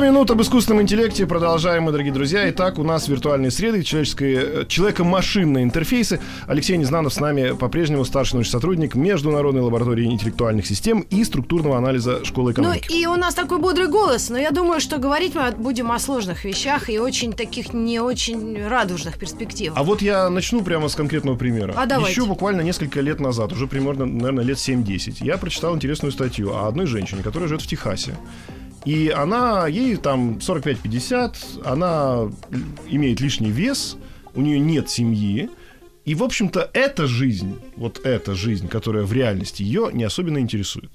100 минут об искусственном интеллекте. Продолжаем мы, дорогие друзья. Итак, у нас виртуальные среды, человеческие, э, человеко-машинные интерфейсы. Алексей Незнанов с нами по-прежнему старший научный сотрудник Международной лаборатории интеллектуальных систем и структурного анализа школы Ну экономики. и у нас такой бодрый голос, но я думаю, что говорить мы будем о сложных вещах и очень таких не очень радужных перспективах. А вот я начну прямо с конкретного примера. А давайте. Еще буквально несколько лет назад, уже примерно, наверное, лет 7-10, я прочитал интересную статью о одной женщине, которая живет в Техасе. И она, ей там 45-50, она имеет лишний вес, у нее нет семьи. И, в общем-то, эта жизнь, вот эта жизнь, которая в реальности ее не особенно интересует.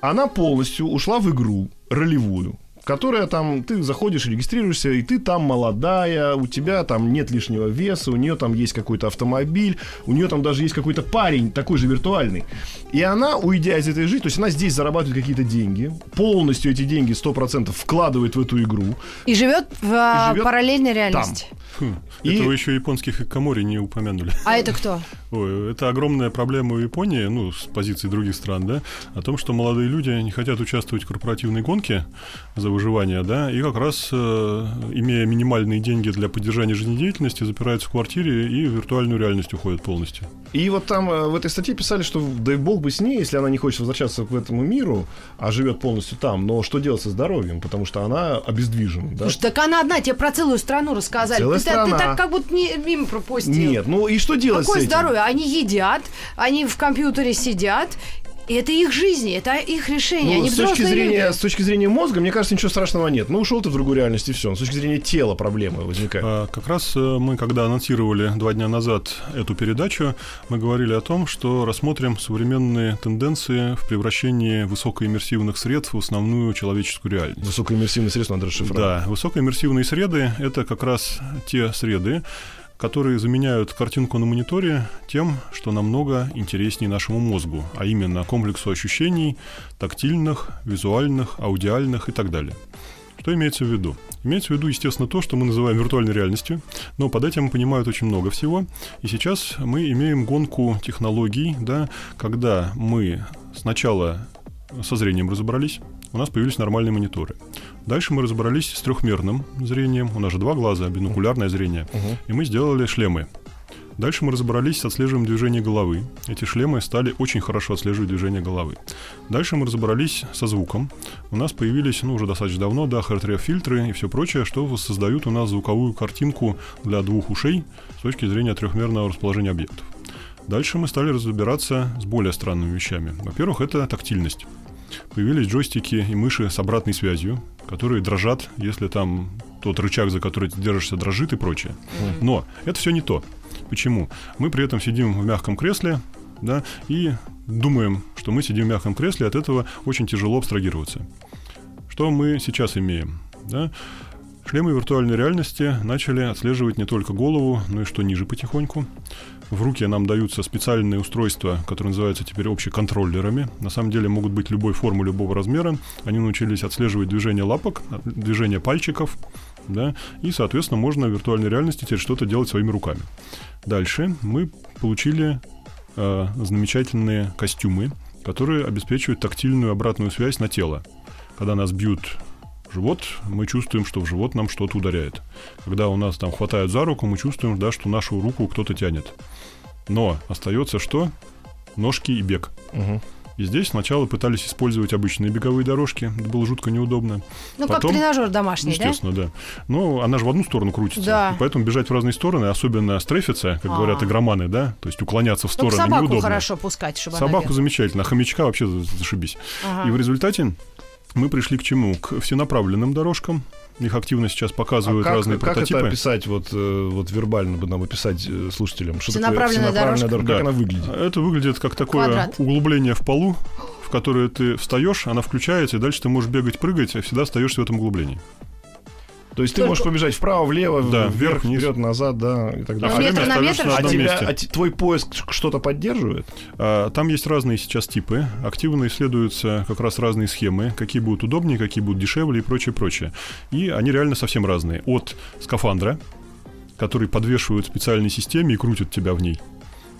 Она полностью ушла в игру ролевую, которая там, ты заходишь, регистрируешься, и ты там молодая, у тебя там нет лишнего веса, у нее там есть какой-то автомобиль, у нее там даже есть какой-то парень, такой же виртуальный. И она, уйдя из этой жизни, то есть она здесь зарабатывает какие-то деньги, полностью эти деньги 100% вкладывает в эту игру. И живет в а, живет параллельной реальности. Хм, И- Это вы еще японских икомори не упомянули. А это кто? Ой, это огромная проблема у Японии, ну, с позиции других стран, да, о том, что молодые люди не хотят участвовать в корпоративной гонке за выживание, да, и как раз, э, имея минимальные деньги для поддержания жизнедеятельности, запираются в квартире и в виртуальную реальность уходят полностью. И вот там э, в этой статье писали, что дай бог бы с ней, если она не хочет возвращаться к этому миру, а живет полностью там, но что делать со здоровьем, потому что она обездвижена, да? Слушай, так она одна, тебе про целую страну рассказали. Целая ты, так- ты страна. так как будто не, мимо пропустил. Нет, ну и что делать Какое с этим? здоровье? Они едят, они в компьютере сидят. И это их жизнь, это их решение. Ну, они с точки зрения, люди. с точки зрения мозга, мне кажется, ничего страшного нет. Ну, ушел ты в другую реальность и все. С точки зрения тела проблемы возникают. А, Как раз э, мы, когда анонсировали два дня назад эту передачу, мы говорили о том, что рассмотрим современные тенденции в превращении высокоиммерсивных средств в основную человеческую реальность. Высокоиммерсивное средство надо расшифровать. Да, высокоиммерсивные среды — это как раз те среды, которые заменяют картинку на мониторе тем, что намного интереснее нашему мозгу, а именно комплексу ощущений тактильных, визуальных, аудиальных и так далее. Что имеется в виду? Имеется в виду, естественно, то, что мы называем виртуальной реальностью, но под этим понимают очень много всего. И сейчас мы имеем гонку технологий, да, когда мы сначала со зрением разобрались, у нас появились нормальные мониторы. Дальше мы разобрались с трехмерным зрением, у нас же два глаза, бинокулярное зрение, и мы сделали шлемы. Дальше мы разобрались с отслеживанием движения головы. Эти шлемы стали очень хорошо отслеживать движение головы. Дальше мы разобрались со звуком. У нас появились, ну, уже достаточно давно, да, фильтры и все прочее, что создают у нас звуковую картинку для двух ушей с точки зрения трехмерного расположения объектов. Дальше мы стали разбираться с более странными вещами. Во-первых, это тактильность. Появились джойстики и мыши с обратной связью, которые дрожат, если там тот рычаг, за который ты держишься, дрожит и прочее. Но это все не то. Почему? Мы при этом сидим в мягком кресле, да, и думаем, что мы сидим в мягком кресле, от этого очень тяжело абстрагироваться. Что мы сейчас имеем? Да? Шлемы виртуальной реальности начали отслеживать не только голову, но и что ниже потихоньку. В руки нам даются специальные устройства, которые называются теперь общеконтроллерами. На самом деле могут быть любой формы, любого размера. Они научились отслеживать движение лапок, движение пальчиков, да, и, соответственно, можно в виртуальной реальности теперь что-то делать своими руками. Дальше мы получили э, замечательные костюмы, которые обеспечивают тактильную обратную связь на тело. Когда нас бьют живот, мы чувствуем, что в живот нам что-то ударяет. Когда у нас там хватают за руку, мы чувствуем, да, что нашу руку кто-то тянет. Но остается что? Ножки и бег. Мгм. И здесь сначала пытались использовать обычные беговые дорожки. Это было жутко неудобно. Ну, Потом- как тренажер домашний, да? Естественно, да. Но она же в одну сторону крутится. Да. Поэтому бежать в разные стороны, особенно стрефиться, как А. говорят игроманы, да, то есть уклоняться в Только стороны собаку неудобно. хорошо пускать, чтобы она Собаку бегала. замечательно, а хомячка вообще за- зашибись. Ага. И в результате мы пришли к чему? К всенаправленным дорожкам. Их активно сейчас А показывают как, разные как прототипы. это описать, вот, э, вот вербально бы нам описать э, слушателям? Что такое Всенаправленная всенаправленная дорожка? дорожка? Как Да. она выглядит? Это выглядит как такое Квадрат. углубление в полу, в которое ты встаешь, она включается, и дальше ты можешь бегать, прыгать, а всегда остаешься в этом углублении. То есть ты Только- можешь побежать вправо, влево, Да, вверх, вниз. вперед, назад, да, и так далее. А метр время на метр, на А, тебя, а твой поиск что-то поддерживает? А, Там есть разные сейчас типы. Активно исследуются как раз разные схемы, какие будут удобнее, какие будут дешевле и прочее, прочее. И они реально совсем разные. От скафандра, который подвешивают в специальной системе и крутят тебя в ней.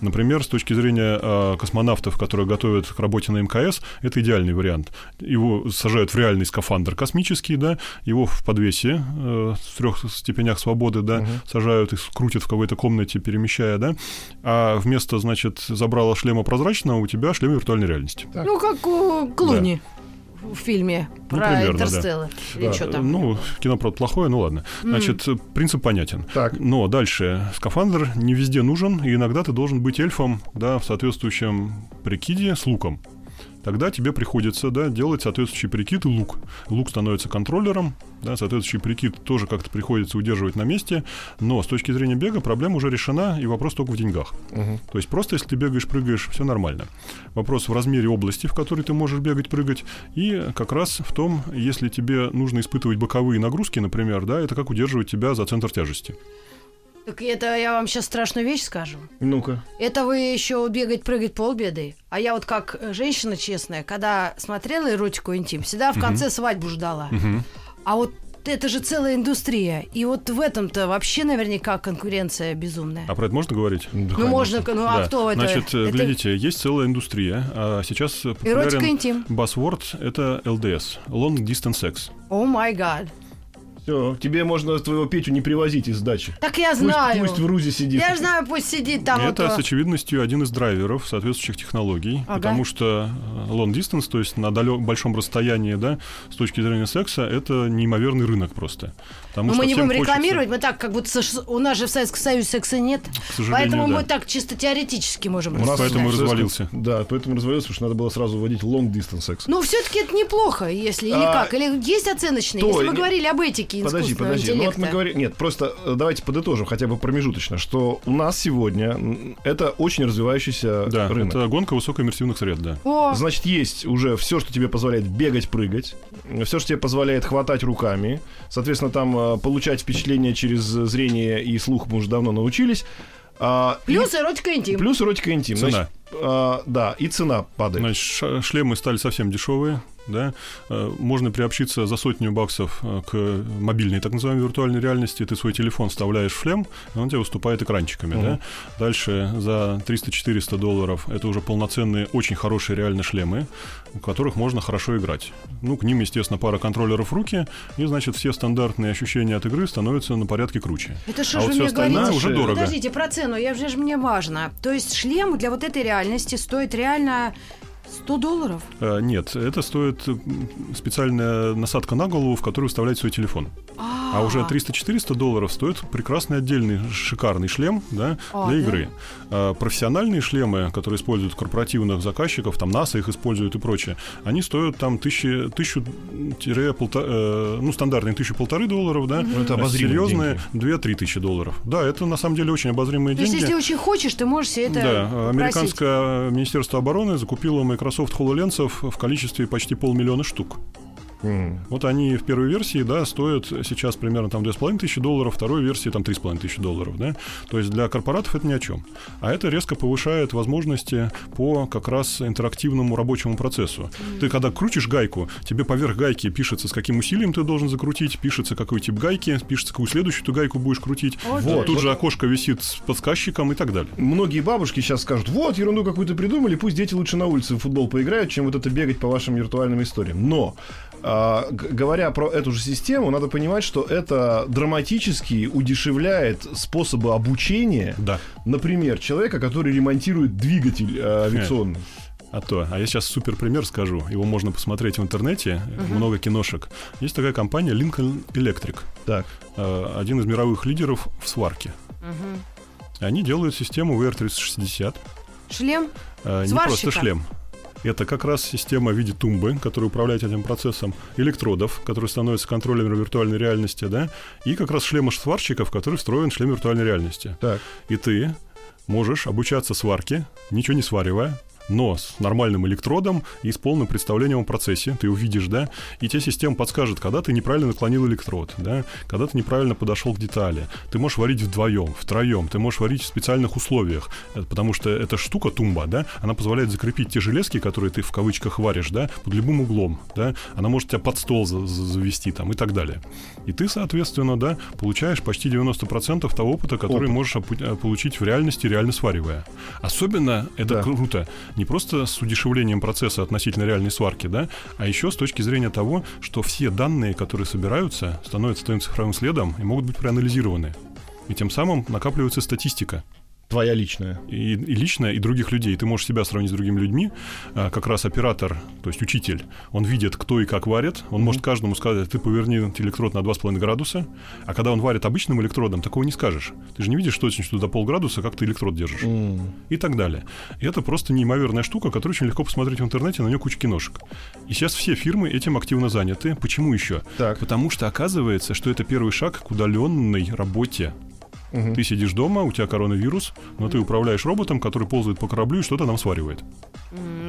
Например, с точки зрения а, космонавтов, которые готовят к работе на МКС, это идеальный вариант. Его сажают в реальный скафандр космический, да, его в подвесе э, в трех степенях свободы, да, сажают и крутят в какой-то комнате, перемещая, да, а вместо, значит, забрала шлема прозрачного у тебя шлем виртуальной реальности. Так. Ну, как у Клуни в фильме Ну, про примерно, да. Интерстеллар. Или Да, что там. Ну, кино, правда, плохое, ну ладно. Значит, принцип понятен. Так. Но дальше. Скафандр не везде нужен, и иногда ты должен быть эльфом, да, в соответствующем прикиде с луком. Тогда тебе приходится, да, делать соответствующий прикид и лук. Лук становится контроллером, да, соответствующий прикид тоже как-то приходится удерживать на месте, но с точки зрения бега проблема уже решена, и вопрос только в деньгах. Мгм. То есть просто если ты бегаешь, прыгаешь, все нормально. Вопрос в размере области, в которой ты можешь бегать, прыгать, и как раз в том, если тебе нужно испытывать боковые нагрузки, например, да, это как удерживать тебя за центр тяжести. Так это я вам сейчас страшную вещь скажу. Ну-ка. Это вы еще бегать, прыгать полбеды. А я вот как э, женщина честная, когда смотрела эротику интим, всегда в конце свадьбу ждала. А вот это же целая индустрия. И вот в этом-то вообще наверняка конкуренция безумная. А про это можно говорить? ну, можно, ну а Да. кто это? Значит, э, Это глядите, есть целая индустрия. А сейчас Эротика популярен интим. Buzzword — это LDS, Long Distance Sex. О май гад. Все, тебе можно твоего Петю не привозить из дачи. Так я Пусть, знаю. пусть в РУЗе сидит. Я знаю, пусть сидит там. это вот, с очевидностью один из драйверов соответствующих технологий, Ага. потому что э, long distance, то есть на далё- большом расстоянии, да, с точки зрения секса, это неимоверный рынок просто. Потому Но что мы не будем хочется- рекламировать, мы так, как будто у нас же в Советском Союзе секса нет. К сожалению, Поэтому да. мы так чисто теоретически можем У нас Поэтому и развалился. Да, поэтому развалился, потому что надо было сразу вводить long distance секс. Ну, все-таки это неплохо, если или А, как? Или есть оценочные? то- если мы не- говорили об этике Подожди, подожди. Ну вот мы говорим... Нет, просто э, давайте подытожим хотя бы промежуточно, что у нас сегодня это очень развивающийся Да, рынок. это гонка высокоиммерсивных сред, да. О, Значит, есть уже все, что тебе позволяет бегать, прыгать, все, что тебе позволяет хватать руками. Соответственно, там э, получать впечатление через зрение и слух мы уже давно научились. А, и- плюс эротика интим. плюс эротика интим. Цена. Значит, а, да, и цена падает. Значит, шлемы стали совсем дешевые, да. Э, Можно приобщиться за сотню баксов э, к мобильной, так называемой виртуальной реальности. Ты свой телефон вставляешь в шлем, и он тебе выступает экранчиками, Мгм. да. Дальше за 300-400 долларов это уже полноценные, очень хорошие реально шлемы, в которых можно хорошо играть. Ну, к ним, естественно, пара контроллеров в руки, и, значит, все стандартные ощущения от игры становятся на порядке круче. Это что А же вот мне остальное говорите? уже дорого. Подождите, про цену, я же мне важно. То есть шлем для вот этой реальности стоит реально 100 долларов? Э, Нет, это стоит м, специальная насадка на голову, в которую вставлять свой телефон. А уже 300-400 долларов стоит прекрасный отдельный шикарный шлем да, А, для да? игры. А профессиональные шлемы, которые используют корпоративных заказчиков, там НАСА их используют и прочее, они стоят там тысячи, тысячу тире полта- э, ну, стандартные тысячу полторы долларов, да, Ну, это а серьезные две-три тысячи долларов. Да, это на самом деле очень обозримые То есть, деньги. если очень хочешь, ты можешь себе это Да, попросить. американское министерство обороны закупило Microsoft HoloLens в количестве почти полмиллиона штук. М. Вот они в первой версии, да, стоят сейчас примерно там 2,5 тысячи долларов, второй версии там 3,5 тысячи долларов, да. То есть для корпоратов это ни о чем. А это резко повышает возможности по как раз интерактивному рабочему процессу. Ты когда крутишь гайку, тебе поверх гайки пишется, с каким усилием ты должен закрутить, пишется, какой тип гайки, пишется, какую следующую ты гайку будешь крутить. Вот Вот, тут вот. же окошко висит с подсказчиком и так далее. Многие бабушки сейчас скажут, вот, ерунду какую-то придумали, пусть дети лучше на улице в футбол поиграют, чем вот это бегать по вашим виртуальным историям. Но, говоря про эту же систему, надо понимать, что это драматически удешевляет способы обучения, Да. например, человека, который ремонтирует двигатель э, авиационный. А то. А я сейчас супер пример скажу. Его можно посмотреть в интернете. Много киношек. Есть такая компания Lincoln Electric. Так. э, Один из мировых лидеров в сварке. Они делают систему VR360. Шлем? э, Не Сварщика. просто шлем. Это как раз система в виде тумбы, которая управляет этим процессом, электродов, которые становятся контроллером виртуальной реальности, да, и как раз шлема сварщика, в который встроен шлем виртуальной реальности. Так. И ты можешь обучаться сварке, ничего не сваривая, но с нормальным электродом и с полным представлением о процессе. Ты увидишь, да, и тебе система подскажет, когда ты неправильно наклонил электрод, да, когда ты неправильно подошел к детали. Ты можешь варить вдвоем, втроем, ты можешь варить в специальных условиях, э, потому что эта штука, тумба, да, она позволяет закрепить те железки, которые ты в кавычках варишь, да, под любым углом, да, она может тебя под стол за- за- завести там и так далее. И ты, соответственно, да, получаешь почти 90% того опыта, который Опыт. можешь э, получить в реальности, реально сваривая. Особенно это Да. круто не просто с удешевлением процесса относительно реальной сварки, да, а еще с точки зрения того, что все данные, которые собираются, становятся твоим цифровым следом и могут быть проанализированы. И тем самым накапливается статистика Твоя личная. и, и личная, и других людей. Ты можешь себя сравнить с другими людьми. А, как раз оператор, то есть учитель, он видит, кто и как варит. Он может каждому сказать, ты поверни электрод на 2,5 градуса. А когда он варит обычным электродом, такого не скажешь. Ты же не видишь точно, что до полградуса, как ты электрод держишь. И так далее. И это просто неимоверная штука, которую очень легко посмотреть в интернете, на нее куча киношек. И сейчас все фирмы этим активно заняты. Почему еще? Так. Потому что оказывается, что это первый шаг к удаленной работе. Ты сидишь дома, у тебя коронавирус, но ты управляешь роботом, который ползает по кораблю и что-то нам сваривает.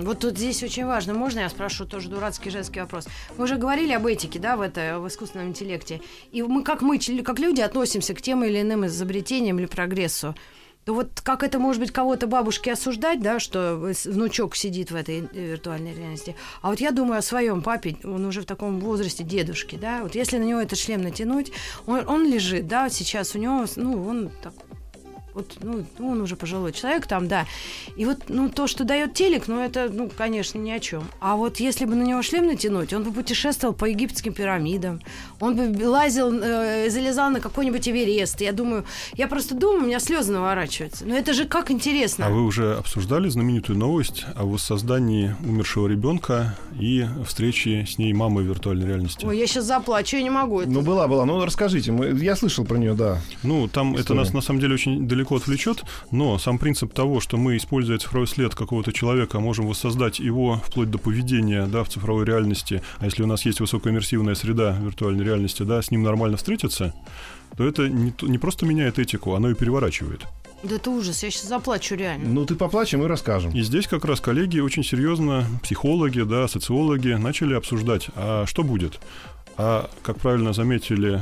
Вот тут здесь очень важно. Можно я спрошу тоже дурацкий женский вопрос? Мы уже говорили об этике, да, в это, в искусственном интеллекте. И мы, как мы, как люди, относимся к тем или иным изобретениям или прогрессу. То вот как это может быть кого-то бабушке осуждать, да, что внучок сидит в этой виртуальной реальности. А вот я думаю о своем папе, он уже в таком возрасте дедушки, да, вот если на него этот шлем натянуть, он, он лежит, да, сейчас у него, ну, он так вот, ну, он уже пожилой человек там, да. И вот, ну, то, что дает телек, ну, это, ну, конечно, ни о чем. А вот если бы на него шлем натянуть, он бы путешествовал по египетским пирамидам, он бы лазил, э, залезал на какой-нибудь Эверест. Я думаю, я просто думаю, у меня слезы наворачиваются. Но это же как интересно. А вы уже обсуждали знаменитую новость о воссоздании умершего ребенка и встрече с ней мамы в виртуальной реальности? Ой, я сейчас заплачу, я не могу. Это... Ну, была, была. Ну, расскажите. мы- Я слышал про нее, да. Ну, там это История. нас на самом деле очень далеко отвлечет, но сам принцип того, что мы, используя цифровой след какого-то человека, можем воссоздать его вплоть до поведения да, в цифровой реальности, а если у нас есть высокоиммерсивная среда виртуальной реальности, да, с ним нормально встретиться, то это не, не просто меняет этику, оно и переворачивает. Да это ужас, я сейчас заплачу реально. Ну, ты поплачем и расскажем. И здесь как раз коллеги очень серьезно, психологи, да, социологи, начали обсуждать, а что будет? А, как правильно заметили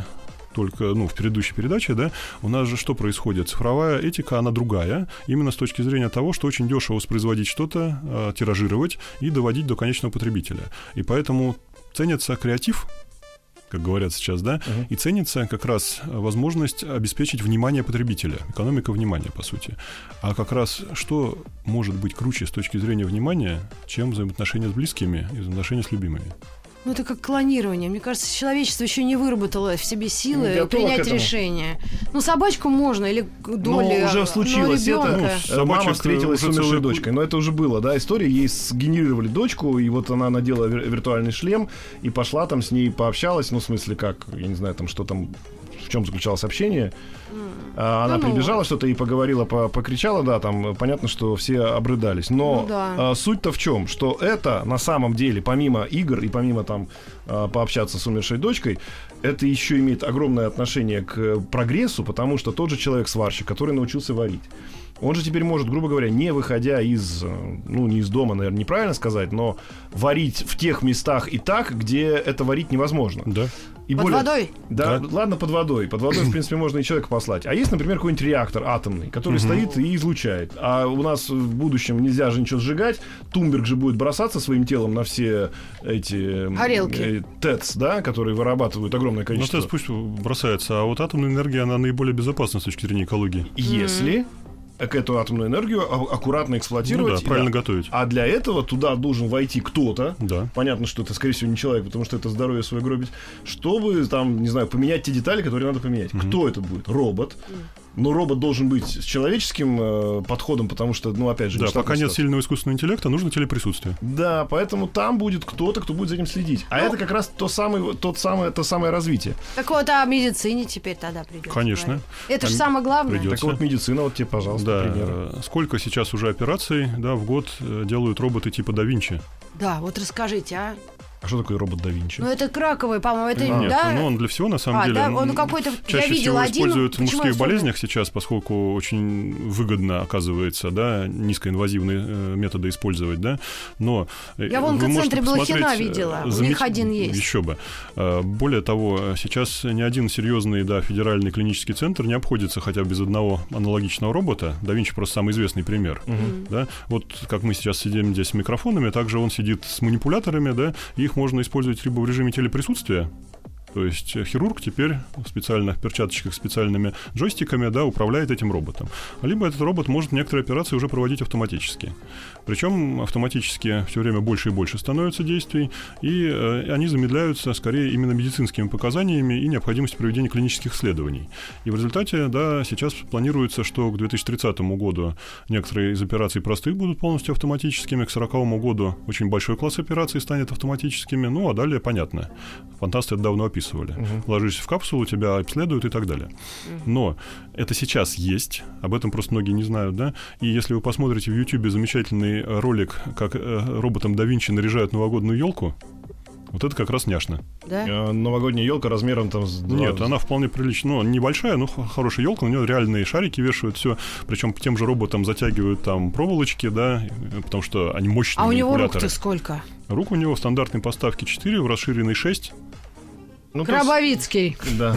только ну, в предыдущей передаче, да, у нас же что происходит? Цифровая этика, она другая, именно с точки зрения того, что очень дешево воспроизводить что-то, э, тиражировать и доводить до конечного потребителя. И поэтому ценится креатив, как говорят сейчас, да, Мгм. и ценится как раз возможность обеспечить внимание потребителя, экономика внимания, по сути. А как раз что может быть круче с точки зрения внимания, чем взаимоотношения с близкими и взаимоотношения с любимыми? Ну, это как клонирование. Мне кажется, человечество еще не выработало в себе силы принять решение. Ну, собачку можно, или доли. Но уже но случилось это. Ну, Э, собачек, Мама встретилась с умершей целая дочкой. Но это уже было, да, история. Ей сгенерировали дочку, и вот она надела вир- виртуальный шлем и пошла там с ней пообщалась. Ну, в смысле, как, я не знаю, там, что там, чем заключалось общение. А, Она Ну, прибежала, что-то и поговорила, по- покричала, да, там понятно, что все обрыдались. Но Ну да. а, суть-то в чем? Что это на самом деле, помимо игр и помимо там а, пообщаться с умершей дочкой, это еще имеет огромное отношение к прогрессу, потому что тот же человек-сварщик, который научился варить, он же теперь может, грубо говоря, не выходя из, э, ну, не из дома, наверное, неправильно сказать, но варить в тех местах и так, где это варить невозможно. Да. И Под водой? Да, Да. ладно, под водой. Под водой, в принципе, можно и человека послать. А есть, например, какой-нибудь реактор атомный, который стоит и излучает. А у нас в будущем нельзя же ничего сжигать. Тумберг же будет бросаться своим телом на все эти... Горелки. э, ТЭЦ, да, которые вырабатывают огромное Ну, количество. ТЭЦ пусть бросается, а вот атомная энергия, она наиболее безопасна с точки зрения экологии. Если к эту атомную энергию а- аккуратно Ну эксплуатировать. да, правильно готовить. А для этого туда должен войти кто-то. Да. Понятно, что это, скорее всего, не человек, потому что это здоровье свое гробить. Чтобы там, не знаю, поменять те детали, которые надо поменять. Кто это будет? Робот. Но робот должен быть с человеческим э, подходом, потому что, ну, опять же, Да, пока нет сильного искусственного интеллекта, нужно телеприсутствие. Да, поэтому там будет кто-то, кто будет за этим следить. А это как раз то самое, тот самое, то самое развитие. Так вот, о медицине теперь тогда придется. Конечно. говорить. Это же Там самое главное. придётся. Так вот, медицина, вот тебе, пожалуйста, Да, пример. сколько сейчас уже операций да, в год э, делают роботы типа да Винчи? Да, вот расскажите, а? А что такое робот да Винчи? Ну, это краковый, по-моему, это, Нет, да? ну он для всего на самом А, деле. да, он какой-то- я чаще видела всего один, используют в мужских болезнях сейчас, поскольку очень выгодно оказывается, да, низкоинвазивные э, методы использовать, да. Но э, Я в онкоцентре Блохина э, видела. У замет- них один есть. Еще бы. Более того, сейчас ни один серьезный, да, федеральный клинический центр не обходится хотя бы без одного аналогичного робота. Да Винчи просто самый известный пример. Да? Вот как мы сейчас сидим здесь с микрофонами, также он сидит с манипуляторами, да, и их можно использовать либо в режиме телеприсутствия, то есть хирург теперь в специальных перчаточках, специальными джойстиками, да, управляет этим роботом. Либо этот робот может некоторые операции уже проводить автоматически. Причем автоматически все время больше и больше становится действий, и э, они замедляются скорее именно медицинскими показаниями и необходимостью проведения клинических исследований. И в результате, да, сейчас планируется, что к 2030 году некоторые из операций простых будут полностью автоматическими, к 40 году очень большой класс операций станет автоматическими, ну а далее понятно. Фантасты это давно описывали. Ложишься в капсулу, тебя обследуют и так далее. Но это сейчас есть, об этом просто многие не знают, да. И если вы посмотрите в YouTube замечательный ролик, как э, роботом да Винчи наряжают новогодную елку, вот это как раз няшно. Да? Э, Новогодняя елка размером там с Нет, она вполне приличная. Ну, небольшая, но хорошая елка, на нее реальные шарики вешают, все. Причем тем же роботом затягивают там проволочки, да, э, потому что они мощные А у него рук-то сколько? Рук у него в стандартной поставке 4, в расширенной 6. Ну, Крабовицкий. Да.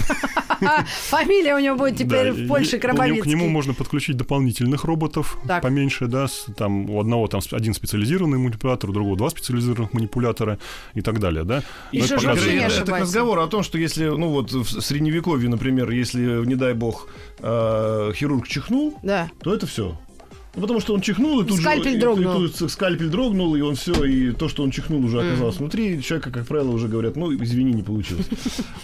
Фамилия у него будет теперь Да, в Польше и к нему- К нему Крабовицкий. можно подключить дополнительных роботов Так. поменьше, да, с- там у одного там один специализированный манипулятор, у другого два специализированных манипулятора и так далее, да. И что это же вообще не это, разговору о том, что если, ну вот в средневековье, например, если, не дай бог, э, хирург чихнул, Да. то это все. Ну, потому что он чихнул, и тут Скальпель же... и- дрогнул. И, тут скальпель дрогнул, и он все, и то, что он чихнул, уже оказалось внутри. Человека, как правило, уже говорят, ну, извини, не получилось.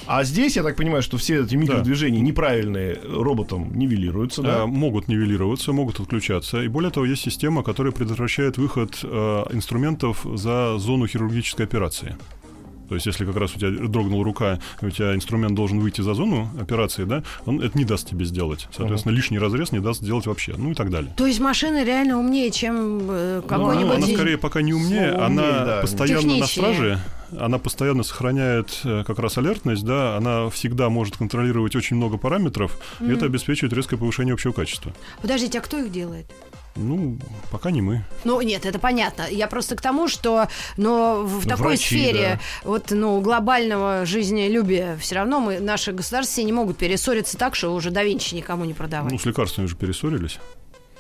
А здесь, я так понимаю, что все эти микродвижения неправильные роботом нивелируются, Э, да? могут нивелироваться, могут отключаться. И более того, есть система, которая предотвращает выход э, инструментов за зону хирургической операции. То есть, если как раз у тебя дрогнула рука, у тебя инструмент должен выйти за зону операции, да, он это не даст тебе сделать. Соответственно, лишний разрез не даст сделать вообще. Ну и так далее. То есть машина реально умнее, чем э, Ну, какой-нибудь... она скорее пока не умнее, Слово она умнее, да. постоянно на страже, она постоянно сохраняет э, как раз алертность, да, она всегда может контролировать очень много параметров, и это обеспечивает резкое повышение общего качества. Подождите, а кто их делает? Ну, пока не мы. Ну, нет, это понятно. Я просто к тому, что но в Ну, такой врачи, сфере вот, ну, глобального жизнелюбия все равно мы, наши государства не могут перессориться так, что уже да Винчи никому не продавать. Ну, с лекарствами уже перессорились.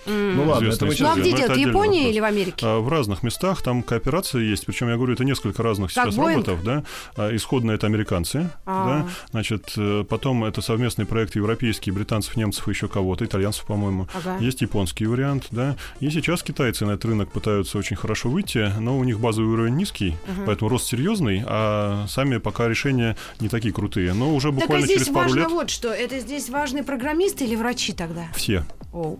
Ну ладно, это мы сейчас... ну, а где делают? Японии вопрос. или в Америке? А, В разных местах там кооперация есть, причем я говорю, это несколько разных Как сейчас Боинг? роботов, да. А, Исходно это американцы, А. да. Значит, э, потом это совместный проект европейский, британцев, немцев и еще кого-то, итальянцев, по-моему. Ага. Есть японский вариант, да. И сейчас китайцы на этот рынок пытаются очень хорошо выйти, но у них базовый уровень низкий, поэтому рост серьезный, а сами пока решения не такие крутые. Но уже Так а буквально здесь через пару важно лет вот что. Это здесь важны программисты или врачи тогда? все. Оу.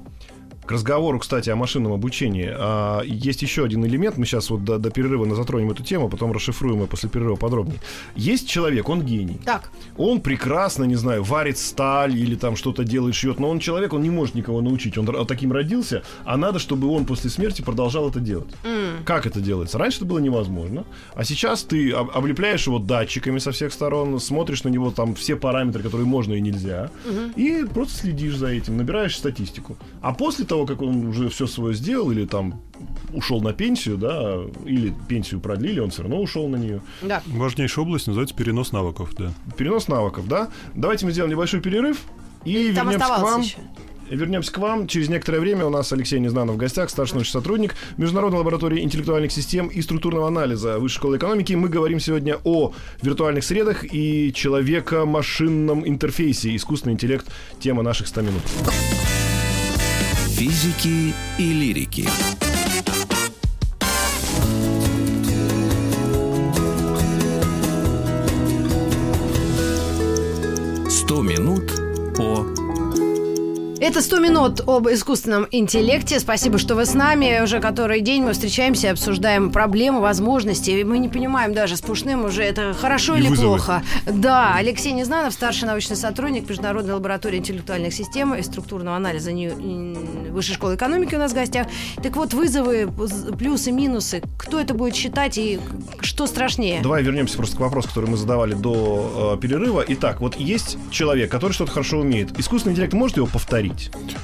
К разговору, кстати, о машинном обучении. а, есть еще один элемент. Мы сейчас вот до, до перерыва на- затронем эту тему, потом расшифруем ее после перерыва подробнее. Есть человек, он гений. Так, Он прекрасно, не знаю, варит сталь или там что-то делает, шьет, но он человек, он не может никого научить. Он таким родился, а надо, чтобы он после смерти продолжал это делать. Как это делается? Раньше это было невозможно, а сейчас ты об- облепляешь его датчиками со всех сторон, смотришь на него там все параметры, которые можно и нельзя, и просто следишь за этим, набираешь статистику. А после того, как он уже все свое сделал или там ушел на пенсию, да, или пенсию продлили, он все равно ушел на нее. да. Важнейшая область называется перенос навыков, да. Перенос навыков, да? Давайте мы сделаем небольшой перерыв и Там вернемся к вам. еще. Вернемся к вам. Через некоторое время у нас Алексей Незнанов в гостях, старший научный сотрудник Международной лаборатории интеллектуальных систем и структурного анализа Высшей школы экономики. Мы говорим сегодня о виртуальных средах и человека-машинном интерфейсе. Искусственный интеллект – тема наших 100 минут. Физики и лирики. Сто минут по Это 100 минут об искусственном интеллекте. Спасибо, что вы с нами. Уже который день мы встречаемся и обсуждаем проблемы, возможности. Мы не понимаем даже с Пушным уже это хорошо И или вызовы. плохо. Да, Алексей Незнанов, старший научный сотрудник Международной лаборатории интеллектуальных систем и структурного анализа Высшей школы экономики у нас в гостях. Так вот, вызовы, плюсы, минусы. Кто это будет считать и что страшнее? Давай вернемся просто к вопросу, который мы задавали до э, перерыва. Итак, вот есть человек, который что-то хорошо умеет. Искусственный интеллект может его повторить?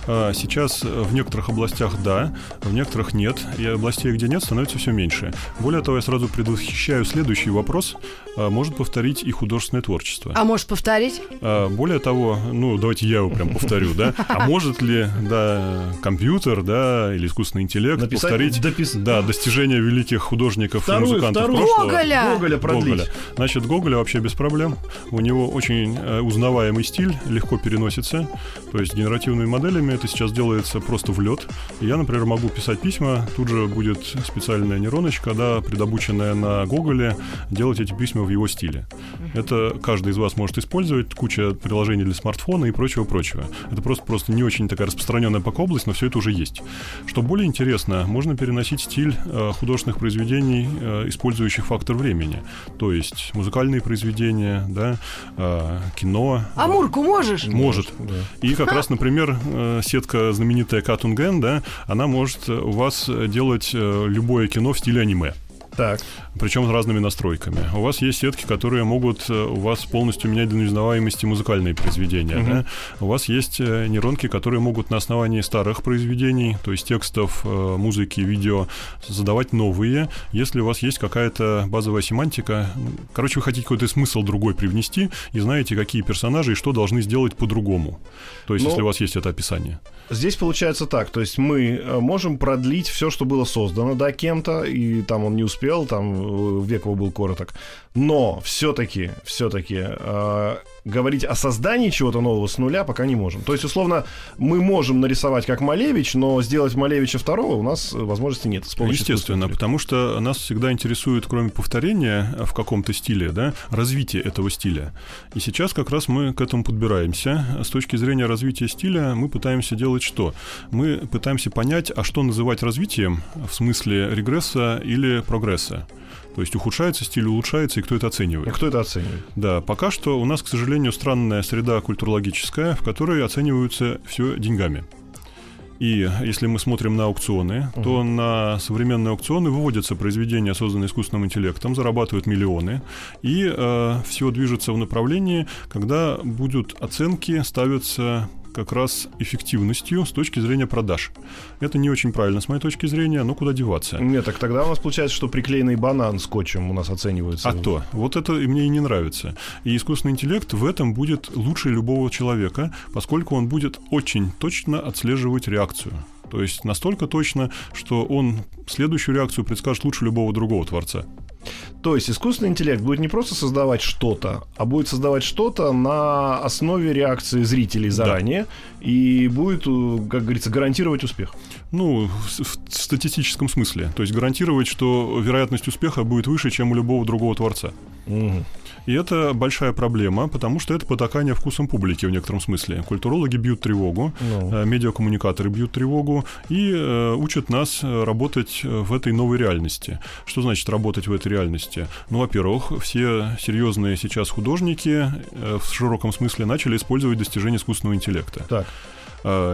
А, Сейчас в некоторых областях да, в некоторых нет. И областей, где нет, становится все меньше. Более того, я сразу предвосхищаю следующий вопрос. А, Может повторить и художественное творчество. А может повторить? А, Более того, ну, давайте я его прям повторю, да. А может ли, да, компьютер, да, или искусственный интеллект Написать- повторить, допис- да, достижения великих художников Вторую- и музыкантов вторую- прошлого? Гоголя! Гоголя продлить. Гоголя. Значит, Гоголя вообще без проблем. У него очень э, узнаваемый стиль, легко переносится. То есть генеративными моделями это сейчас делается просто в лед. Я, например, могу писать письма, тут же будет специальная нейроночка, да, предобученная на Гоголе, делать эти письма в его стиле. Это каждый из вас может использовать, куча приложений для смартфона и прочего-прочего. Это просто, просто не очень такая распространенная пока область, но все это уже есть. Что более интересно, можно переносить стиль э, художественных произведений, э, использующих фактор времени. То есть музыкальные произведения, да, э, кино. Амурку можешь? Может. Да. И как раз, например, э, сетка знаменитая Катунген, да, она может у вас э, делать э, любое кино в стиле аниме. Так. Причем с разными настройками. У вас есть сетки, которые могут э, у вас полностью менять до неузнаваемости музыкальные произведения. Мгм. да? У вас есть э, нейронки, которые могут на основании старых произведений, то есть текстов, э, музыки, видео, задавать новые. Если у вас есть какая-то базовая семантика, короче, вы хотите какой-то смысл другой привнести и знаете, какие персонажи и что должны сделать по-другому. То есть, Ну, если у вас есть это описание. Здесь получается так, то есть мы можем продлить все, что было создано, да, кем-то, и там он не успел, там э, век его был короток. Но все-таки, все-таки говорить о создании чего-то нового с нуля пока не можем. То есть, условно, мы можем нарисовать как Малевич, но сделать Малевича второго у нас э, возможности нет. Естественно, потому что нас всегда интересует, кроме повторения в каком-то стиле, да, развитие этого стиля. И сейчас как раз мы к этому подбираемся. С точки зрения развития стиля мы пытаемся делать что? Мы пытаемся понять, а что называть развитием в смысле регресса или прогресса. То есть ухудшается стиль, улучшается, и кто это оценивает? кто это оценивает? Да, пока что у нас, к сожалению, странная среда культурологическая, в которой оцениваются все деньгами. И если мы смотрим на аукционы, то на современные аукционы выводятся произведения, созданные искусственным интеллектом, зарабатывают миллионы, и все движется в направлении, когда будут оценки ставятся как раз эффективностью с точки зрения продаж. Это не очень правильно с моей точки зрения, но куда деваться? Нет, так тогда у нас получается, что приклеенный банан скотчем у нас оценивается. А то. Вот это и мне и не нравится. И искусственный интеллект в этом будет лучше любого человека, поскольку он будет очень точно отслеживать реакцию. То есть настолько точно, что он следующую реакцию предскажет лучше любого другого творца. То есть искусственный интеллект будет не просто создавать что-то, а будет создавать что-то на основе реакции зрителей заранее да. и будет, как говорится, гарантировать успех. Ну, в, в статистическом смысле. То есть гарантировать, что вероятность успеха будет выше, чем у любого другого творца. Угу. И это большая проблема, потому что это потакание вкусом публики в некотором смысле. Культурологи бьют тревогу, ну. медиакоммуникаторы бьют тревогу и э, учат нас работать в этой новой реальности. Что значит работать в этой реальности? Ну, во-первых, все серьезные сейчас художники э, в широком смысле начали использовать достижения искусственного интеллекта. Так.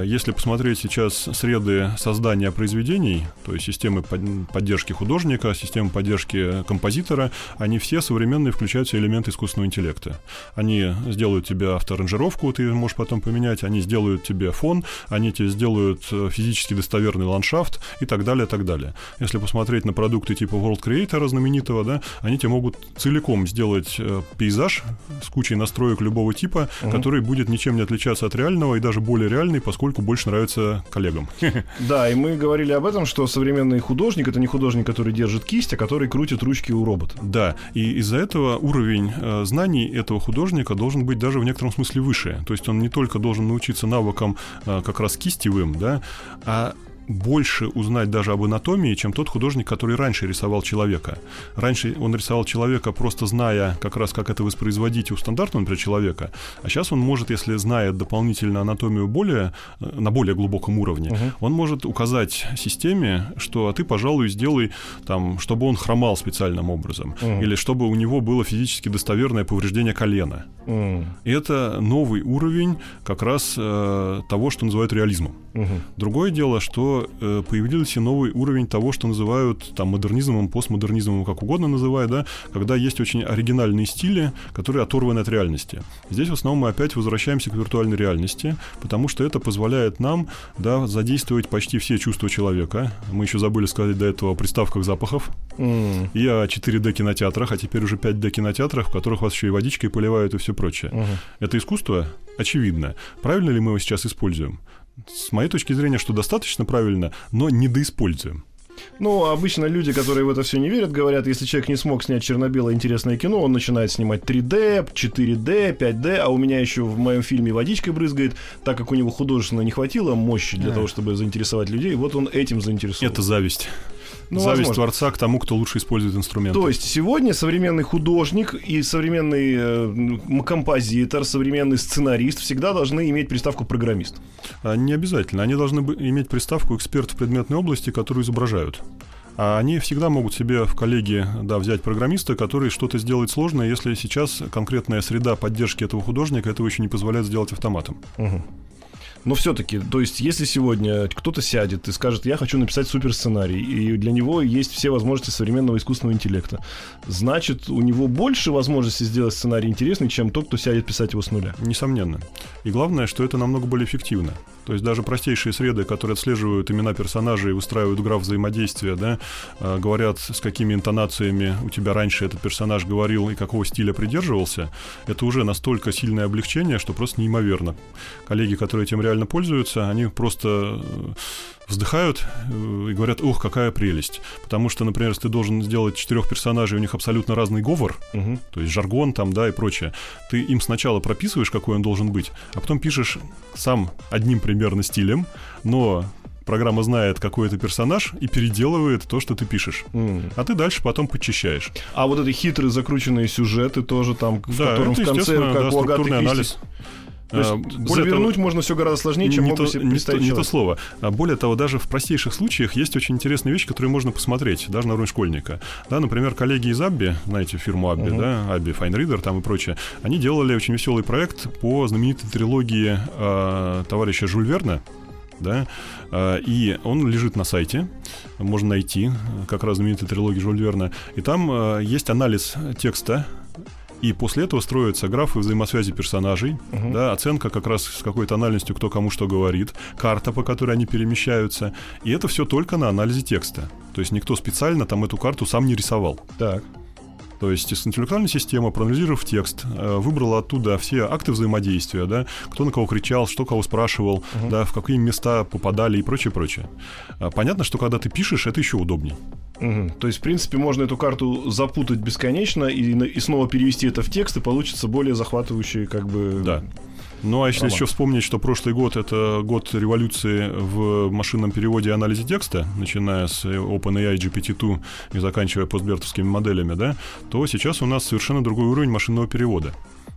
Если посмотреть сейчас среды создания произведений, то есть системы поддержки художника, системы поддержки композитора, они все современные включаются элементы искусственного интеллекта. Они сделают тебе авторанжировку, ты можешь потом поменять, они сделают тебе фон, они тебе сделают э, физически достоверный ландшафт и так далее, так далее. Если посмотреть на продукты типа World Creator знаменитого, да, они тебе могут целиком сделать э, пейзаж с кучей настроек любого типа, угу. который будет ничем не отличаться от реального и даже более реальный, поскольку больше нравится коллегам. Да, и мы говорили об этом, что современный художник это не художник, который держит кисть, а который крутит ручки у робота. Да, и из-за этого уровень э, знаний этого художника должен быть даже в некотором смысле выше. То есть он не только должен научиться навыкам э, как раз кистевым, да, а больше узнать даже об анатомии, чем тот художник, который раньше рисовал человека. Раньше он рисовал человека, просто зная как раз, как это воспроизводить у стандартного, например, человека. А сейчас он может, если знает дополнительно анатомию более, э, на более глубоком уровне, uh-huh. он может указать системе, что а ты, пожалуй, сделай там, чтобы он хромал специальным образом, uh-huh. или чтобы у него было физически достоверное повреждение колена. Uh-huh. И это новый уровень как раз э, того, что называют реализмом. Uh-huh. Другое дело, что э, появился новый уровень того, что называют там модернизмом, постмодернизмом, как угодно называют, да, когда есть очень оригинальные стили, которые оторваны от реальности. Здесь в основном мы опять возвращаемся к виртуальной реальности, потому что это позволяет нам, да, задействовать почти все чувства человека. Мы еще забыли сказать до этого о приставках запахов mm. и о 4D кинотеатрах, а теперь уже 5D кинотеатрах, в которых вас еще и водичкой поливают и все прочее. Uh-huh. Это искусство? Очевидно. Правильно ли мы его сейчас используем? С моей точки зрения, что достаточно правильно, но недоиспользуем. Ну, обычно люди, которые в это все не верят, говорят, если человек не смог снять черно-белое интересное кино, он начинает снимать 3D, 4D, 5D, а у меня еще в моем фильме водичкой брызгает, так как у него художественно не хватило мощи для а. того, чтобы заинтересовать людей, вот он этим заинтересован. Это зависть. Ну, Зависть возможно. творца к тому, кто лучше использует инструменты. То есть сегодня современный художник и современный э, композитор, современный сценарист всегда должны иметь приставку программист. А, не обязательно. Они должны иметь приставку эксперт в предметной области, которую изображают. А они всегда могут себе в коллеги да, взять программиста, который что-то сделает сложное, если сейчас конкретная среда поддержки этого художника этого еще не позволяет сделать автоматом. Угу. Но все-таки, то есть, если сегодня кто-то сядет и скажет, я хочу написать суперсценарий, и для него есть все возможности современного искусственного интеллекта, значит, у него больше возможностей сделать сценарий интересный, чем тот, кто сядет писать его с нуля. Несомненно. И главное, что это намного более эффективно. То есть даже простейшие среды, которые отслеживают имена персонажей и выстраивают граф взаимодействия, да, э, говорят, с какими интонациями у тебя раньше этот персонаж говорил и какого стиля придерживался, это уже настолько сильное облегчение, что просто неимоверно. Коллеги, которые этим реально пользуются, они просто вздыхают э, и говорят, ух, какая прелесть. Потому что, например, если ты должен сделать четырех персонажей, у них абсолютно разный говор, угу. то есть жаргон там, да, и прочее, ты им сначала прописываешь, какой он должен быть, а потом пишешь сам одним примерно стилем, но программа знает, какой это персонаж, и переделывает то, что ты пишешь. Mm. А ты дальше потом подчищаешь. А вот эти хитрые закрученные сюжеты тоже там, в да, котором в конце, как да, у Агаты анализ. То есть а, завернуть того, можно все гораздо сложнее, чем не то, себе не, то, не то слово. А более того, даже в простейших случаях есть очень интересные вещи, которые можно посмотреть, даже на уровне школьника. Да, например, коллеги из Абби, знаете, фирму Абби, uh-huh. да, Абби Fine Reader там и прочее, они делали очень веселый проект по знаменитой трилогии э, товарища Жюль Верна, да, и он лежит на сайте, можно найти, как раз знаменитая трилогия Жюль Верна, и там есть анализ текста и после этого строятся графы взаимосвязи персонажей, угу. да, оценка как раз с какой тональностью, кто кому что говорит, карта, по которой они перемещаются. И это все только на анализе текста. То есть никто специально там эту карту сам не рисовал. Так. То есть интеллектуальная система, проанализировав текст, э, выбрала оттуда все акты взаимодействия, да, кто на кого кричал, что кого спрашивал, uh-huh. да, в какие места попадали и прочее, прочее. А понятно, что когда ты пишешь, это еще удобнее. Угу. То есть, в принципе, можно эту карту запутать бесконечно и, и снова перевести это в текст, и получится более захватывающий, как бы. Да. Ну а если Роман. еще вспомнить, что прошлый год это год революции в машинном переводе и анализе текста, начиная с OpenAI GPT-2 и заканчивая постбертовскими моделями, да, то сейчас у нас совершенно другой уровень машинного перевода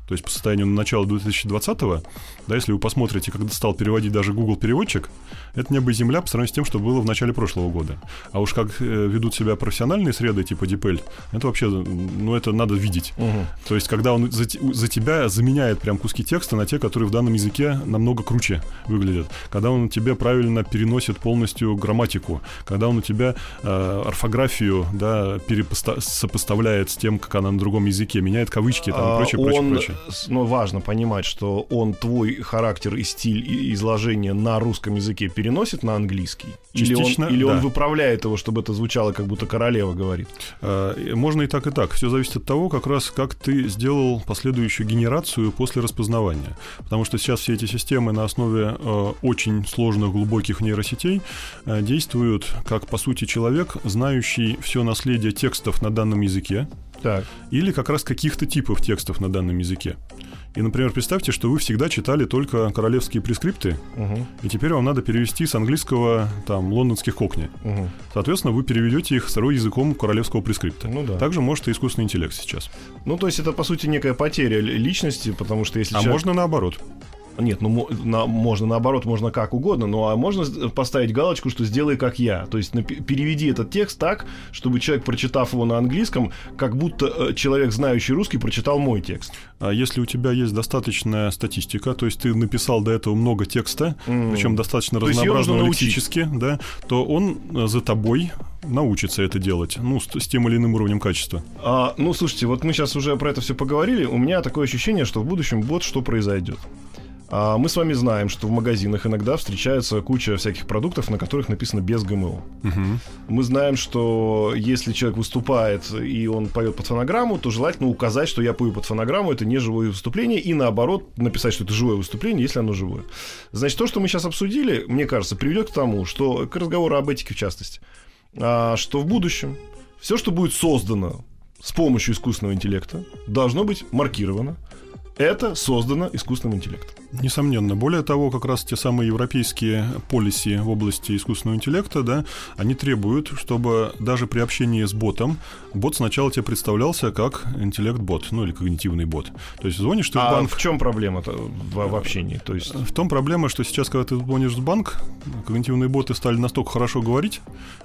то есть по состоянию на начало 2020-го, да, если вы посмотрите, когда стал переводить даже Google переводчик, это небо и земля по сравнению с тем, что было в начале прошлого года. А уж как э, ведут себя профессиональные среды типа DeepL, это вообще, ну это надо видеть. Угу. То есть когда он за, за тебя заменяет прям куски текста на те, которые в данном языке намного круче выглядят. Когда он тебе правильно переносит полностью грамматику, когда он у тебя э, орфографию, да, перепоста- сопоставляет с тем, как она на другом языке, меняет кавычки там и прочее, прочее, прочее но важно понимать, что он твой характер и стиль изложения на русском языке переносит на английский? Частично, или он, или да. он выправляет его, чтобы это звучало, как будто королева говорит? А, можно и так, и так. Все зависит от того, как раз как ты сделал последующую генерацию после распознавания. Потому что сейчас все эти системы на основе э, очень сложных, глубоких нейросетей э, действуют как, по сути, человек, знающий все наследие текстов на данном языке, Так. или как раз каких-то типов текстов на данном языке. И, например, представьте, что вы всегда читали только королевские прескрипты, Мгм, и теперь вам надо перевести с английского там лондонских кокни. мгм. Соответственно, вы переведете их сырой языком королевского прескрипта. Ну да. Также может и искусственный интеллект сейчас. Ну, то есть это, по сути, некая потеря ли- личности, потому что если А человек- можно наоборот. Нет, ну на- можно наоборот, можно как угодно, ну а можно поставить галочку, что сделай как я. То есть напи- переведи этот текст так, чтобы человек, прочитав его на английском, как будто э, человек, знающий русский, прочитал мой текст. А если у тебя есть достаточная статистика, то есть ты написал до этого много текста, М. причем достаточно То научить. лексически, да, то он э, за тобой научится это делать, ну, с, с тем или иным уровнем качества. А, ну, слушайте, вот мы сейчас уже про это все поговорили. У меня такое ощущение, что в будущем вот что произойдет. А, мы с вами знаем, что в магазинах иногда встречается куча всяких продуктов, на которых написано без ГМО. Мгм. Мы знаем, что если человек выступает и он поет под фонограмму, то желательно указать, что я пою под фонограмму, это не живое выступление, и наоборот написать, что это живое выступление, если оно живое. Значит, то, что мы сейчас обсудили, мне кажется, приведет к тому, что к разговору об этике в частности, а, что в будущем все, что будет создано с помощью искусственного интеллекта, должно быть маркировано. Это создано искусственным интеллектом. Несомненно. Более того, как раз те самые европейские полиси в области искусственного интеллекта, да, они требуют, чтобы даже при общении с ботом, бот сначала тебе представлялся как интеллект-бот, ну или когнитивный бот. То есть звонишь ты в А банк, в чем проблема-то в, в общении? То есть В том проблема, что сейчас, когда ты звонишь в банк, когнитивные боты стали настолько хорошо говорить,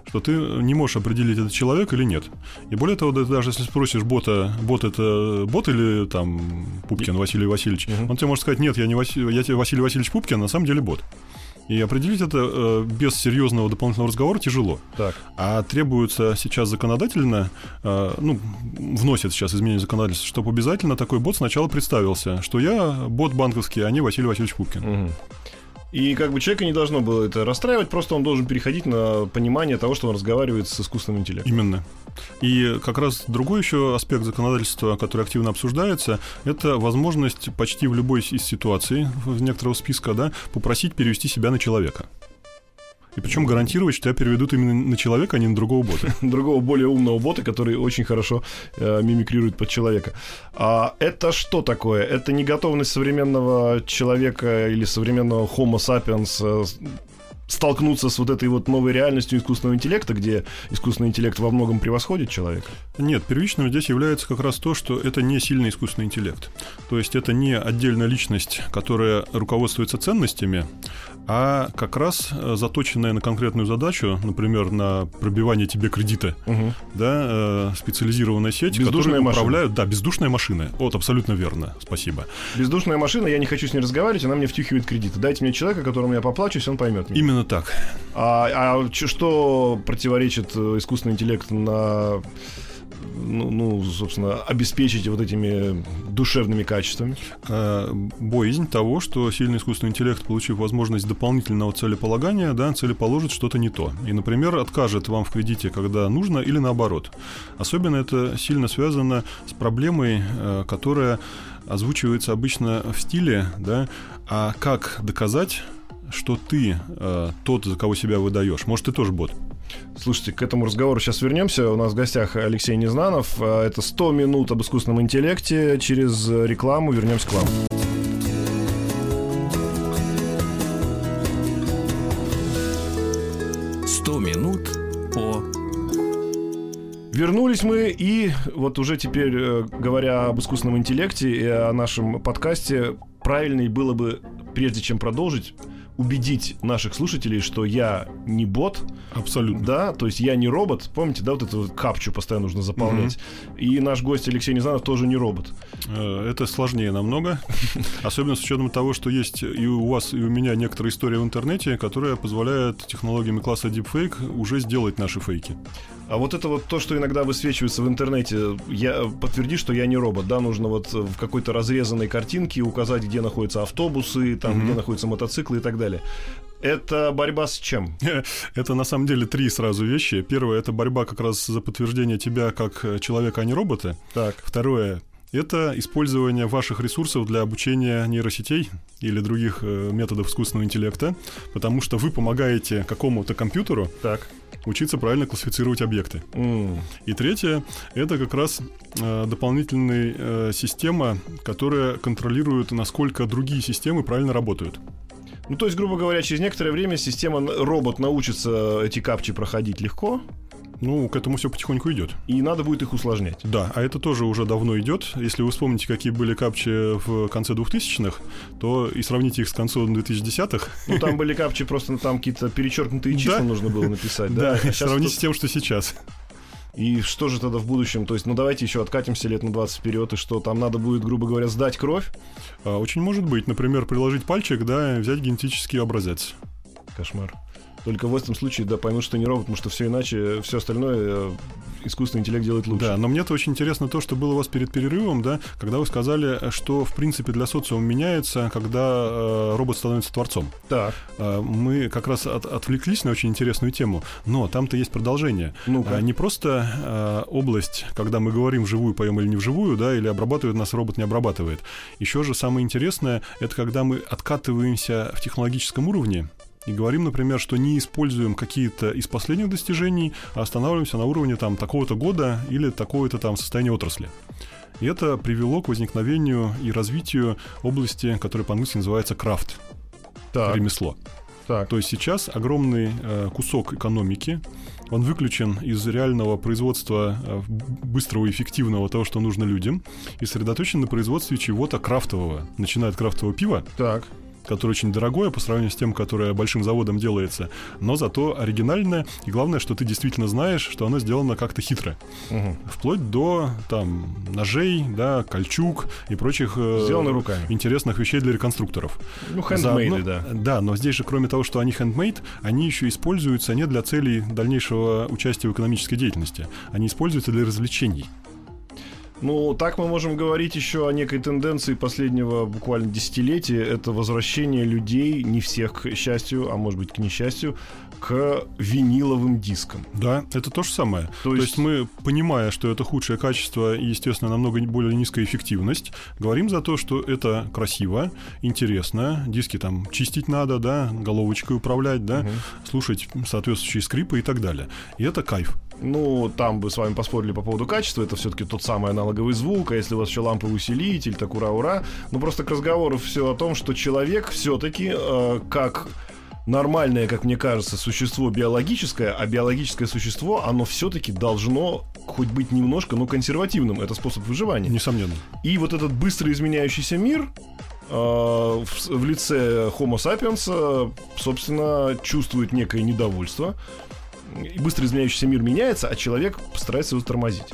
что ты не можешь определить, это человек или нет. И более того, да- даже если спросишь бота, бот это бот или там Пупкин Василий Васильевич, он тебе может сказать, нет, я не Я тебе Василий Васильевич Пупкин, а на самом деле бот. И определить это э, без серьезного дополнительного разговора тяжело. так. А требуется сейчас законодательно, э, ну, вносят сейчас изменения в законодательство, чтобы обязательно такой бот сначала представился, что я бот банковский, а не Василий Васильевич Пупкин. Мгм. И как бы человека не должно было это расстраивать, просто он должен переходить на понимание того, что он разговаривает с искусственным интеллектом. Именно. И как раз другой еще аспект законодательства, который активно обсуждается, это возможность почти в любой из ситуаций, в некоторого списка, да, попросить перевести себя на человека. И причем гарантировать, что тебя переведут именно на человека, а не на другого бота. Другого более умного бота, который очень хорошо э, мимикрирует под человека. А это что такое? Это не готовность современного человека или современного Homo sapiens э, столкнуться с вот этой вот новой реальностью искусственного интеллекта, где искусственный интеллект во многом превосходит человека? Нет, первичным здесь является как раз то, что это не сильный искусственный интеллект. То есть это не отдельная личность, которая руководствуется ценностями, а как раз э, заточенная на конкретную задачу, например, на пробивание тебе кредита, Мгм. да, э, специализированная сеть, Бездушная машина. управляют, да, бездушная машина. Вот, абсолютно верно, спасибо. Бездушная машина, я не хочу с ней разговаривать, она мне втюхивает кредиты. Дайте мне человека, которому я поплачусь, он поймет меня. Именно так. А, а что противоречит э, искусственный интеллект на ну, ну, собственно, обеспечить вот этими душевными качествами? Э, боязнь того, что сильный искусственный интеллект, получив возможность дополнительного целеполагания, да, целеположит что-то не то. И, например, откажет вам в кредите, когда нужно, или наоборот. Особенно это сильно связано с проблемой, э, которая озвучивается обычно в стиле, да, а как доказать, что ты э, тот, за кого себя выдаешь? Может, ты тоже бот? Слушайте, к этому разговору сейчас вернемся. У нас в гостях Алексей Незнанов. А, Это 100 минут об искусственном интеллекте. Через рекламу вернемся к вам. «Сто минут по...» Вернулись мы, и вот уже теперь, э, говоря об искусственном интеллекте и о нашем подкасте, правильнее было бы, прежде чем продолжить, убедить наших слушателей, что я не бот, Абсолютно. да, то есть я не робот. Помните, да, вот эту вот капчу постоянно нужно заполнять. И наш гость Алексей Незнанов тоже не робот. Э, Это сложнее намного, особенно с учетом того, что есть и у вас, и у меня некоторая история в интернете, которая позволяет технологиями класса Deepfake уже сделать наши фейки. А вот это вот то, что иногда высвечивается в интернете, я подтверди, что я не робот, да, нужно вот в какой-то разрезанной картинке указать, где находятся автобусы, там, Мгм. где находятся мотоциклы и так далее. Это борьба с чем? Это на самом деле три сразу вещи. Первое это борьба как раз за подтверждение тебя как э, человека, а не робота. Так. Второе это использование ваших ресурсов для обучения нейросетей или других э, методов искусственного интеллекта, потому что вы помогаете какому-то компьютеру Так. Учиться правильно классифицировать объекты. М, И третье, это как раз э, дополнительная э, система, которая контролирует, насколько другие системы правильно работают. Ну, то есть, грубо говоря, через некоторое время система, робот научится эти капчи проходить легко, Ну, к этому все потихоньку идет. и надо будет их усложнять. Да, а это тоже уже давно идет. Если вы вспомните, какие были капчи в конце 2000-х, то и сравните их с концом 2010-х, Ну, там были капчи, просто там какие-то перечеркнутые числа Да. нужно было написать, да? да, А сравните с тем, что сейчас. И что же тогда в будущем? То есть, ну, давайте еще откатимся лет на 20 вперед, и что, там надо будет, грубо говоря, сдать кровь? А, Очень может быть, например, приложить пальчик, да, и взять генетический образец. Кошмар. Только в этом случае, да, поймут, что не робот, потому что все иначе, все остальное э, искусственный интеллект делает лучше. Да, но мне-то очень интересно то, что было у вас перед перерывом, да, когда вы сказали, что в принципе для социума меняется, когда э, робот становится творцом. Так, А, Мы как раз от- отвлеклись на очень интересную тему, но там-то есть продолжение. ну-ка. А, Не просто а, область, когда мы говорим вживую, поем или не вживую, да, или обрабатывает нас робот, не обрабатывает. Еще же самое интересное, это когда мы откатываемся в технологическом уровне, и говорим, например, что не используем какие-то из последних достижений, а останавливаемся на уровне там такого-то года или такого-то там состояния отрасли. И это привело к возникновению и развитию области, которая по-английски называется крафт, так, ремесло. так. То есть сейчас огромный э, кусок экономики, он выключен из реального производства э, быстрого и эффективного того, что нужно людям, и сосредоточен на производстве чего-то крафтового. Начиная от крафтового пива, Так. Которое очень дорогое по сравнению с тем, которое большим заводом делается, но зато оригинальное, и главное, что ты действительно знаешь, что оно сделано как-то хитро. Мгм. Вплоть до там ножей, да, кольчуг и прочих э, руками. интересных вещей для реконструкторов. Ну, хендмейды, да. Да, но здесь же, кроме того, что они handmade, они еще используются не для целей дальнейшего участия в экономической деятельности. Они используются для развлечений. Ну, так мы можем говорить еще о некой тенденции последнего буквально десятилетия. Это возвращение людей, не всех, к счастью, а может быть, к несчастью, к виниловым дискам. Да, это то же самое. То То, есть- есть... мы, понимая, что это худшее качество и, естественно, намного более низкая эффективность, говорим за то, что это красиво, интересно, диски там чистить надо, да, головочкой управлять, да, слушать соответствующие скрипы и так далее. И это кайф. Ну, там бы с вами поспорили по поводу качества, это все-таки тот самый аналоговый звук, а если у вас еще ламповый усилитель, так ура-ура. Ну, просто к разговору все о том, что человек все-таки как нормальное, как мне кажется, существо биологическое, а биологическое существо, оно все-таки должно хоть быть немножко, ну, консервативным. Это способ выживания. Несомненно. И вот этот быстро изменяющийся мир э, в, в лице Homo sapiens, э, собственно, чувствует некое недовольство. Быстро изменяющийся мир меняется, а человек постарается его тормозить.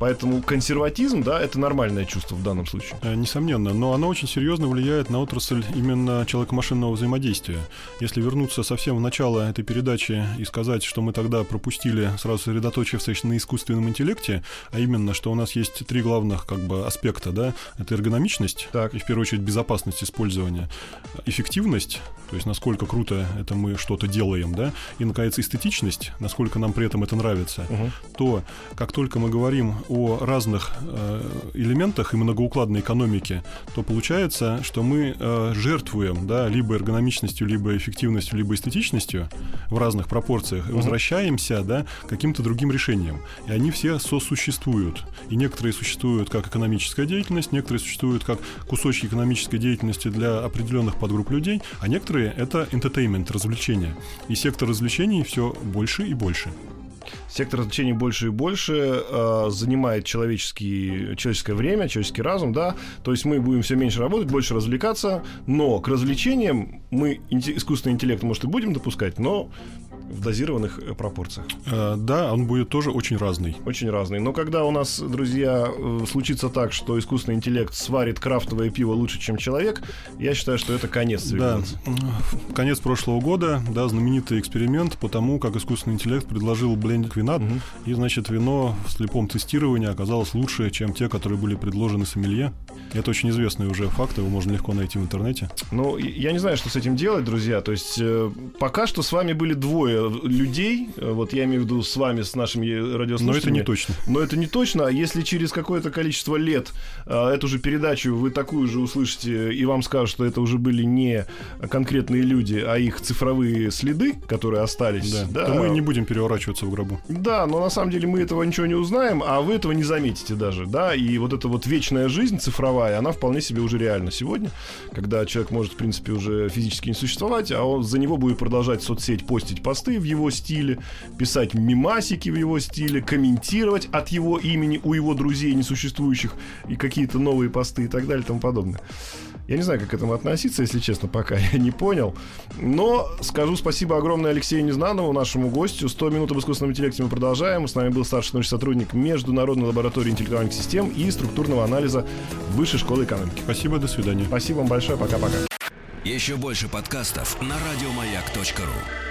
Поэтому консерватизм, да, это нормальное чувство в данном случае. Э, Несомненно, но оно очень серьезно влияет на отрасль именно человеко-машинного взаимодействия. Если вернуться совсем в начало этой передачи и сказать, что мы тогда пропустили, сразу сосредоточившись на искусственном интеллекте, а именно, что у нас есть три главных как бы аспекта, да, это эргономичность, Так. и в первую очередь безопасность использования, эффективность, то есть насколько круто это мы что-то делаем, да, и, наконец, эстетичность, насколько нам при этом это нравится, Мгм. то как только мы говорим о разных э, элементах и многоукладной экономике, то получается, что мы э, жертвуем, да, либо эргономичностью, либо эффективностью, либо эстетичностью в разных пропорциях и возвращаемся, да, к каким-то другим решениям. И они все сосуществуют. И некоторые существуют как экономическая деятельность, некоторые существуют как кусочки экономической деятельности для определенных подгрупп людей, а некоторые это entertainment, развлечения. И сектор развлечений все больше и больше. Сектор развлечений больше и больше э, занимает человеческий, человеческое время, человеческий разум, да. То есть мы будем все меньше работать, больше развлекаться, но к развлечениям мы инте- искусственный интеллект, может, и будем допускать, но в дозированных э, пропорциях. Э, Да, он будет тоже очень разный. Очень разные. Но когда у нас, друзья, э, случится так, что искусственный интеллект сварит крафтовое пиво лучше, чем человек, я считаю, что это конец Да, цивилизации. конец прошлого года, да, знаменитый эксперимент по тому, как искусственный интеллект предложил блендинг вина, Мгм. и, значит, вино в слепом тестировании оказалось лучше, чем те, которые были предложены сомелье. Это очень известный уже факт, его можно легко найти в интернете. Ну, я не знаю, что с этим делать, друзья. То есть, э, пока что с вами были двое людей, вот я имею в виду с вами, с нашими радиослушателями. Но это не точно. Но это не точно. А если через какое-то количество лет эту же передачу вы такую же услышите, и вам скажут, что это уже были не конкретные люди, а их цифровые следы, которые остались, да, да, то мы не будем переворачиваться в гробу. Да, но на самом деле мы этого ничего не узнаем, а вы этого не заметите даже, да, и вот эта вот вечная жизнь цифровая, она вполне себе уже реальна сегодня, когда человек может, в принципе, уже физически не существовать, а он за него будет продолжать соцсеть постить посты в его стиле, писать мимасики в его стиле, комментировать от его имени у его друзей несуществующих и какие-то новые посты и так далее и тому подобное. Я не знаю, как к этому относиться, если честно, пока я не понял. Но скажу спасибо огромное Алексею Незнанову, нашему гостю. 100 минут об искусственном интеллекте мы продолжаем. С нами был старший научный сотрудник Международной лаборатории интеллектуальных систем и структурного анализа Высшей школы экономики. Спасибо, до свидания. Спасибо вам большое, пока-пока. Еще больше подкастов на радиомаяк.ру